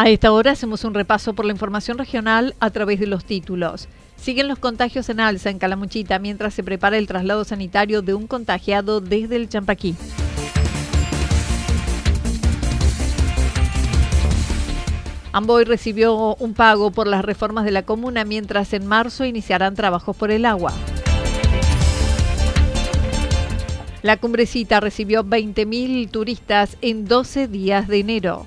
A esta hora hacemos un repaso por la información regional a través de los títulos. Siguen los contagios en alza en Calamuchita mientras se prepara el traslado sanitario de un contagiado desde el Champaquí. Amboy recibió un pago por las reformas de la comuna mientras en marzo iniciarán trabajos por el agua. La cumbrecita recibió 20.000 turistas en 12 días de enero.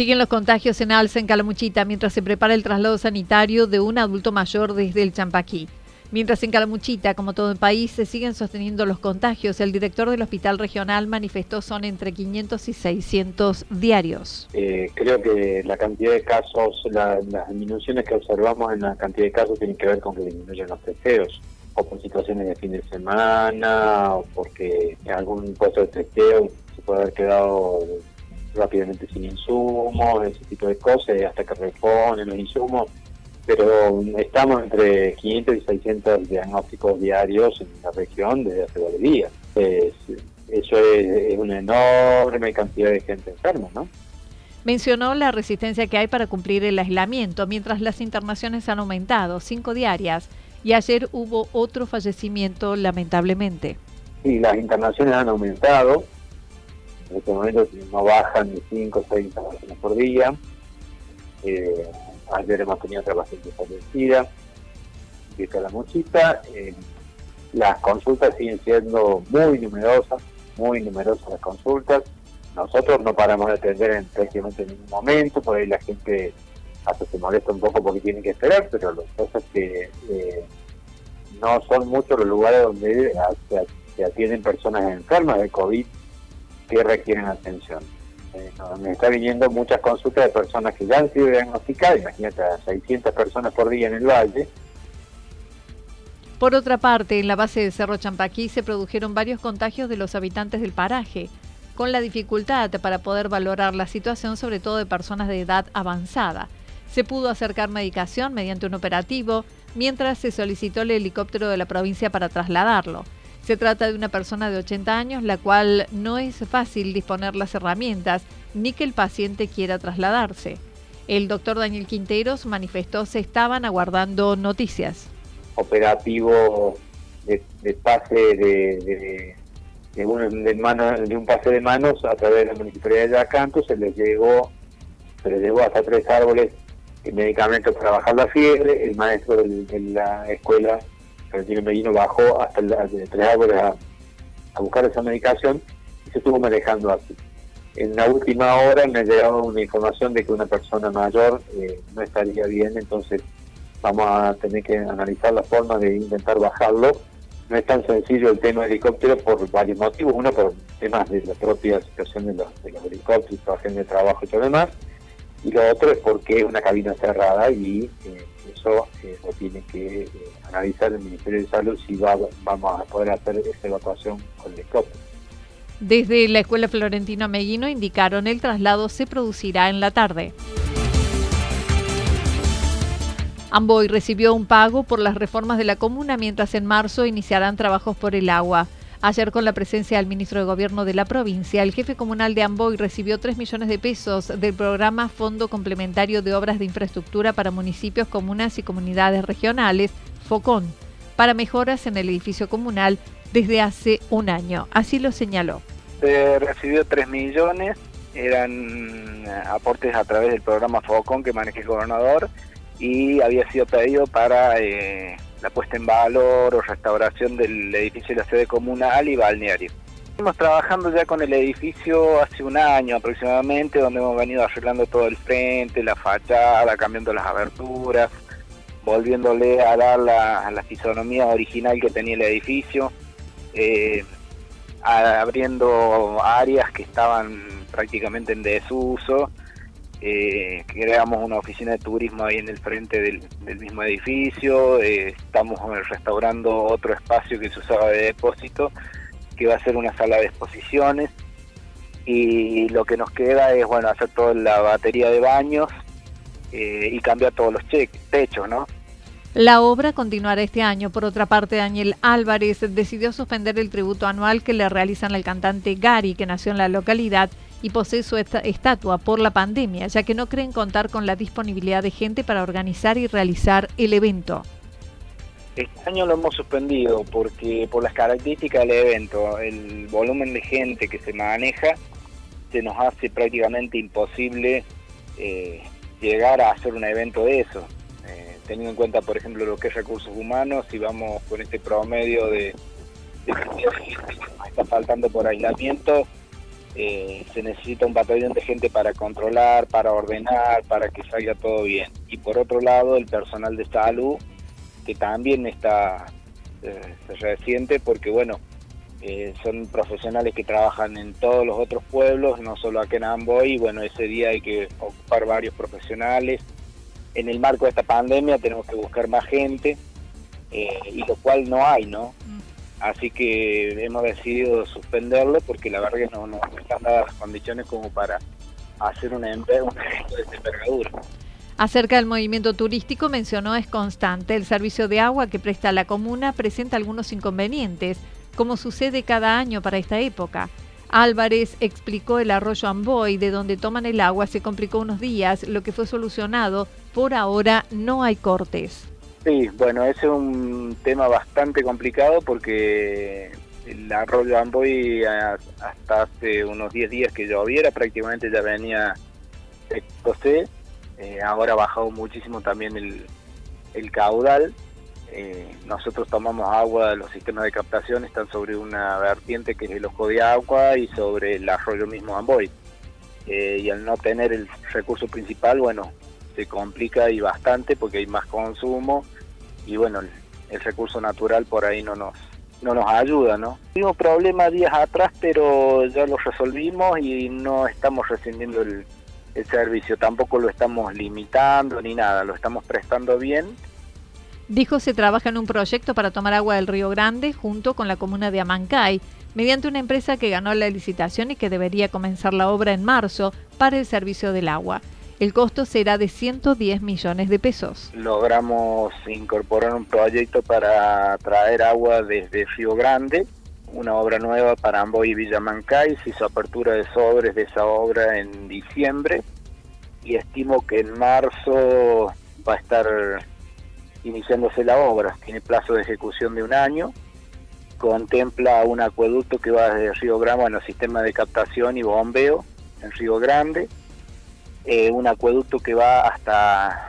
Siguen los contagios en alza en Calamuchita mientras se prepara el traslado sanitario de un adulto mayor desde el Champaquí. Mientras en Calamuchita, como todo el país, se siguen sosteniendo los contagios, el director del hospital regional manifestó son entre 500 y 600 diarios. Eh, creo que la cantidad de casos, las disminuciones que observamos en la cantidad de casos tienen que ver con que disminuyen los testeos, o por situaciones de fin de semana, o porque en algún puesto de testeo se puede haber quedado rápidamente sin insumos, ese tipo de cosas, hasta que reponen los insumos, pero estamos entre 500 y 600 diagnósticos diarios en la región desde hace varios días. eso es, una enorme cantidad de gente enferma, ¿no? Mencionó la resistencia que hay para cumplir el aislamiento, mientras las internaciones han aumentado, cinco diarias, y ayer hubo otro fallecimiento lamentablemente. Sí, las internaciones han aumentado, en este momento no bajan ni 5 o 6 internaciones por día. Eh, ayer hemos tenido otra paciente fallecida de Calamuchita. Eh, las consultas siguen siendo muy numerosas, muy numerosas las consultas. Nosotros no paramos de atender en prácticamente ningún momento, por ahí la gente hasta se molesta un poco porque tiene que esperar, pero lo que es que eh, no son muchos los lugares donde se atienden personas enfermas de COVID que requieren atención. Eh, me está viniendo muchas consultas de personas que ya han sido diagnosticadas, imagínate, 600 personas por día en el valle. Por otra parte, en la base de Cerro Champaquí se produjeron varios contagios de los habitantes del paraje, con la dificultad para poder valorar la situación, sobre todo de personas de edad avanzada. Se pudo acercar medicación mediante un operativo, mientras se solicitó el helicóptero de la provincia para trasladarlo. Se trata de una persona de 80 años, la cual no es fácil disponer las herramientas ni que el paciente quiera trasladarse. El doctor Daniel Quinteros manifestó se estaban aguardando noticias. Operativo de, pase de, de, un, de, un pase de manos a través de la municipalidad de Yacanto, se les llegó, se les llegó hasta tres árboles el medicamento para bajar la fiebre, el maestro de la escuela Florentino Medino bajó hasta el, de Tres Árboles a, buscar esa medicación y se estuvo manejando así. En la última hora me ha llegado una información de que una persona mayor eh, no estaría bien, entonces vamos a tener que analizar la forma de intentar bajarlo. No es tan sencillo el tema del helicóptero por varios motivos. Uno, por temas de la propia situación de los, de los helicópteros, de trabajo y todo demás. Y lo otro es porque es una cabina cerrada y eh, eso eh, lo tiene que analizar el Ministerio de Salud si va, vamos a poder hacer esa evacuación con el helicóptero. Desde la Escuela Florentino Meguino indicaron el traslado se producirá en la tarde. Amboy recibió un pago por las reformas de la comuna mientras en marzo iniciarán trabajos por el agua. Ayer con la presencia del ministro de Gobierno de la provincia, el jefe comunal de Amboy recibió 3 millones de pesos del programa Fondo Complementario de Obras de Infraestructura para Municipios, Comunas y Comunidades Regionales, FOCON, para mejoras en el edificio comunal desde hace un año. Así lo señaló. Se recibió 3 millones, eran eh, aportes a través del programa FOCON que maneja el gobernador y había sido pedido para eh, la puesta en valor o restauración del edificio de la sede comunal y balneario. Estamos trabajando ya con el edificio hace un año aproximadamente, donde hemos venido arreglando todo el frente, la fachada, cambiando las aberturas, volviéndole a dar la, fisonomía original que tenía el edificio eh, abriendo áreas que estaban prácticamente en desuso. Eh, creamos una oficina de turismo ahí en el frente del, mismo edificio. Eh, estamos restaurando otro espacio que se usaba de depósito, que va a ser una sala de exposiciones. Y lo que nos queda es bueno hacer toda la batería de baños eh, y cambiar todos los techos, ¿no? La obra continuará este año. Por otra parte, Daniel Álvarez decidió suspender el tributo anual que le realizan al cantante Gary, que nació en la localidad y posee su estatua por la pandemia, ya que no creen contar con la disponibilidad de gente para organizar y realizar el evento. Este año lo hemos suspendido porque por las características del evento, el volumen de gente que se maneja, se nos hace prácticamente imposible eh, llegar a hacer un evento de eso teniendo en cuenta, por ejemplo, lo que es recursos humanos, si vamos con este promedio de, de está faltando por aislamiento, eh, se necesita un batallón de gente para controlar, para ordenar, para que salga todo bien. Y por otro lado, el personal de salud, que también está eh, reciente, porque bueno, eh, son profesionales que trabajan en todos los otros pueblos, no solo aquí en Amboy, bueno, ese día hay que ocupar varios profesionales en el marco de esta pandemia tenemos que buscar más gente eh, y lo cual no hay, ¿no? Así que hemos decidido suspenderlo porque la verdad que no, no están dadas las condiciones como para hacer una, un evento de. Acerca del movimiento turístico mencionó es constante. El servicio de agua que presta la comuna presenta algunos inconvenientes, como sucede cada año para esta época. Álvarez explicó el arroyo Amboy, de donde toman el agua, se complicó unos días, lo que fue solucionado. Por ahora no hay cortes. Sí, bueno, ese es un tema bastante complicado porque el arroyo Amboy hasta hace unos 10 días que lloviera prácticamente ya venía. Eh, ahora ha bajado muchísimo también el, el caudal eh, nosotros tomamos agua, los sistemas de captación están sobre una vertiente que es el ojo de agua y sobre el arroyo mismo Amboy. Eh, y al no tener el recurso principal, bueno, se complica y bastante porque hay más consumo y bueno, el, recurso natural por ahí no nos, no nos ayuda, ¿no? Tuvimos problemas días atrás, pero ya lo resolvimos y no estamos rescindiendo el, el servicio, tampoco lo estamos limitando ni nada, lo estamos prestando bien Dijo se trabaja en un proyecto para tomar agua del Río Grande junto con la comuna de Amancay, mediante una empresa que ganó la licitación y que debería comenzar la obra en marzo para el servicio del agua. El costo será de 110 millones de pesos. Logramos incorporar un proyecto para traer agua desde Río Grande, una obra nueva para Amboy y Villamancay. Se hizo apertura de sobres de esa obra en diciembre y estimo que en marzo va a estar iniciándose la obra. Tiene plazo de ejecución de un año. Contempla un acueducto que va desde Río Grande, bueno, sistema de captación y bombeo en Río Grande. Eh, un acueducto que va hasta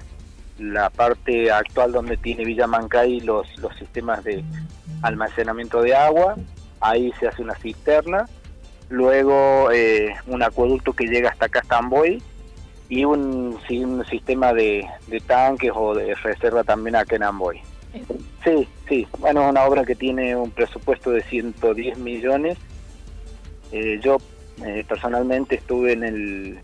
la parte actual donde tiene Villa Mancay los, los sistemas de almacenamiento de agua, ahí se hace una cisterna, luego eh, un acueducto que llega hasta Castamboy y un, un sistema de, tanques o de reserva también acá en Amboy. Sí, sí, bueno, es una obra que tiene un presupuesto de 110 millones. Eh, yo eh, personalmente estuve en el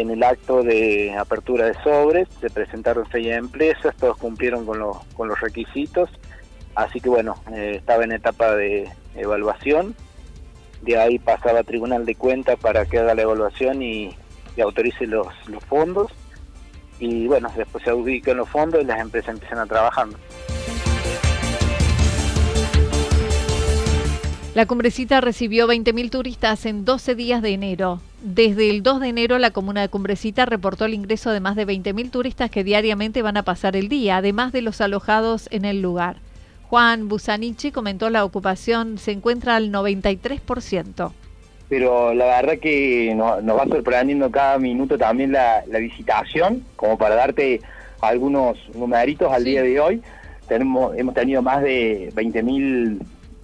en el acto de apertura de sobres, se presentaron seis empresas, todos cumplieron con, los, requisitos, así que bueno, eh, estaba en etapa de evaluación, de ahí pasaba a Tribunal de Cuentas para que haga la evaluación y, autorice los, fondos, y bueno, después se ubican los fondos y las empresas empiezan a trabajar. La Cumbrecita recibió 20.000 turistas en 12 días de enero. Desde el 2 de enero la comuna de Cumbrecita reportó el ingreso de más de 20.000 turistas que diariamente van a pasar el día, además de los alojados en el lugar. Juan Busanichi comentó la ocupación se encuentra al 93%. Pero la verdad que nos, va sorprendiendo cada minuto también la, visitación, como para darte algunos numeritos al día de hoy. Tenemos, hemos tenido más de 20.000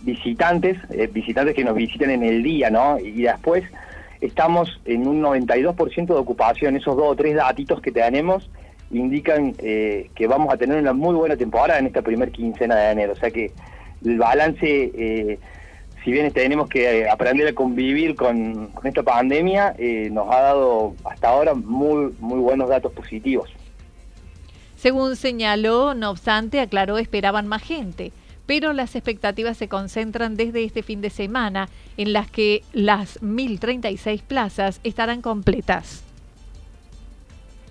visitantes, eh, visitantes que nos visiten en el día, ¿no? Y después estamos en un 92% de ocupación. Esos dos o tres datitos que tenemos indican eh, que vamos a tener una muy buena temporada en esta primer quincena de enero. O sea que el balance, eh, si bien tenemos que aprender a convivir con, con esta pandemia, nos ha dado hasta ahora muy, muy buenos datos positivos. Según señaló, no obstante, aclaró, esperaban más gente pero las expectativas se concentran desde este fin de semana, en las que las 1.036 plazas estarán completas.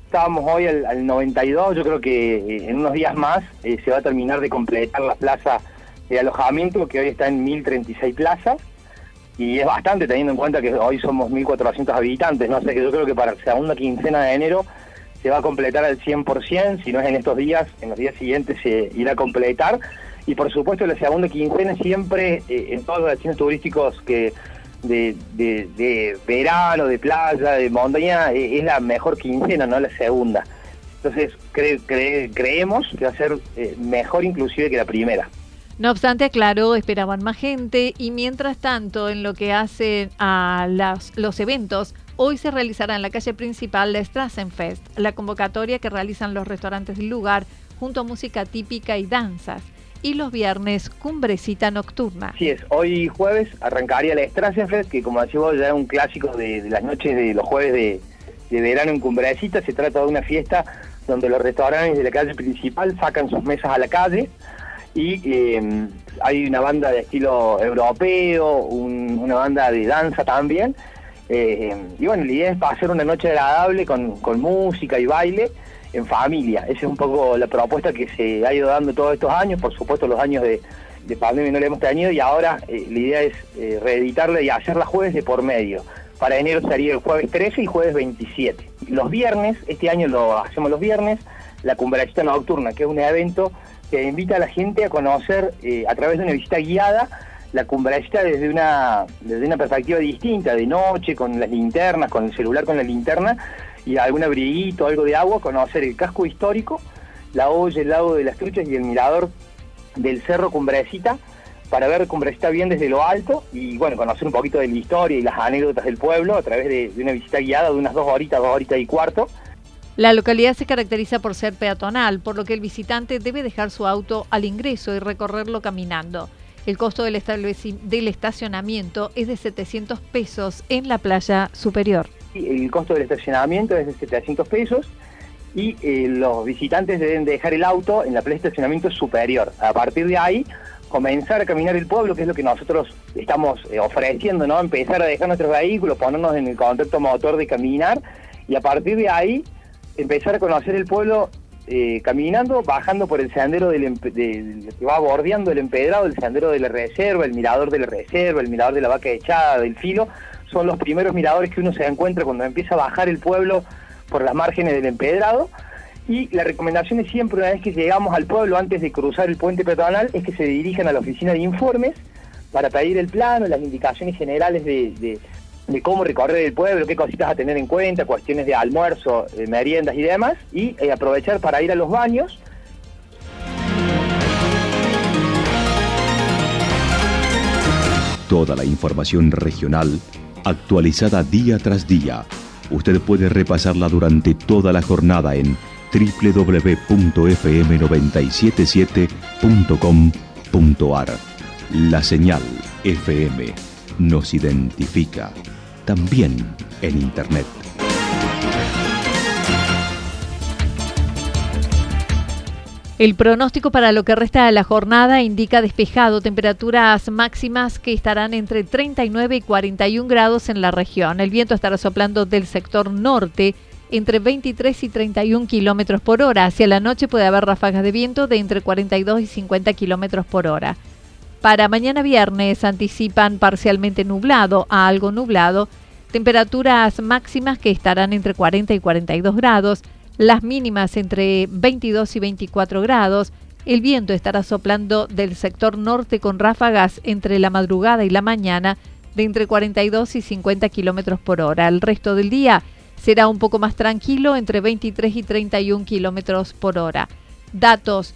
Estábamos hoy al, 92, yo creo que eh, en unos días más eh, se va a terminar de completar la plaza de alojamiento, que hoy está en 1.036 plazas, y es bastante teniendo en cuenta que hoy somos 1.400 habitantes, ¿no? sé que yo creo que para la segunda quincena de enero se va a completar al 100%, si no es en estos días, en los días siguientes se irá a completar, y por supuesto la segunda quincena siempre eh, en todos los destinos turísticos que de, verano, de playa, de montaña, eh, es la mejor quincena, no la segunda. Entonces creemos que va a ser eh, mejor inclusive que la primera. No obstante, aclaró, esperaban más gente y mientras tanto, en lo que hace a los eventos, hoy se realizará en la calle principal la Strassenfest, la convocatoria que realizan los restaurantes del lugar junto a música típica y danzas y los viernes Cumbrecita Nocturna. Así es, hoy jueves arrancaría la Strassenfest, que como decimos ya es un clásico de, las noches de los jueves de, verano en Cumbrecita. Se trata de una fiesta donde los restaurantes de la calle principal sacan sus mesas a la calle y em, hay una banda de estilo europeo, una banda de danza también. Eh, y bueno, la idea es hacer una noche agradable con, música y baile en familia. Esa es un poco la propuesta que se ha ido dando todos estos años, por supuesto los años de, pandemia no la hemos tenido y ahora eh, la idea es eh, reeditarla y hacerla jueves de por medio. Para enero sería el jueves 13 y jueves 27. Los viernes, este año lo hacemos los viernes, la Cumbracita Nocturna, que es un evento que invita a la gente a conocer a través de una visita guiada la Cumbracita desde una, desde una perspectiva distinta, de noche, con las linternas, con el celular con la linterna, y algún abriguito, algo de agua, conocer el casco histórico, la olla, el lago de las truchas y el mirador del cerro Cumbrecita, para ver Cumbrecita bien desde lo alto y bueno, conocer un poquito de la historia y las anécdotas del pueblo a través de, una visita guiada de unas dos horitas, dos horitas y cuarto. La localidad se caracteriza por ser peatonal, por lo que el visitante debe dejar su auto al ingreso y recorrerlo caminando. El costo del, del estacionamiento es de 700 pesos en la playa superior el costo del estacionamiento es de 700 pesos y eh, los visitantes deben dejar el auto en la plaza de estacionamiento superior. A partir de ahí, comenzar a caminar el pueblo, que es lo que nosotros estamos eh, ofreciendo, ¿no? Empezar a dejar nuestros vehículos, ponernos en el contacto motor de caminar y a partir de ahí empezar a conocer el pueblo eh, caminando, bajando por el sendero del, que va bordeando el empedrado, el sendero de la reserva, el mirador de la reserva, el mirador de la vaca echada, del filo, son los primeros miradores que uno se encuentra cuando empieza a bajar el pueblo por las márgenes del empedrado. Y la recomendación es siempre, una vez que llegamos al pueblo, antes de cruzar el puente peatonal, es que se dirijan a la oficina de informes para pedir el plano, las indicaciones generales de cómo recorrer el pueblo, qué cositas a tener en cuenta, cuestiones de almuerzo, de meriendas y demás, y eh, aprovechar para ir a los baños. Toda la información regional actualizada día tras día. Usted puede repasarla durante toda la jornada en www.fm977.com.ar. La señal FM nos identifica también en Internet. El pronóstico para lo que resta de la jornada indica despejado, temperaturas máximas que estarán entre 39 y 41 grados en la región. El viento estará soplando del sector norte entre 23 y 31 kilómetros por hora. Hacia la noche puede haber ráfagas de viento de entre 42 y 50 kilómetros por hora. Para mañana viernes anticipan parcialmente nublado a algo nublado, temperaturas máximas que estarán entre 40 y 42 grados, las mínimas entre 22 y 24 grados. El viento estará soplando del sector norte con ráfagas entre la madrugada y la mañana de entre 42 y 50 kilómetros por hora. El resto del día será un poco más tranquilo entre 23 y 31 kilómetros por hora. Datos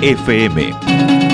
FM.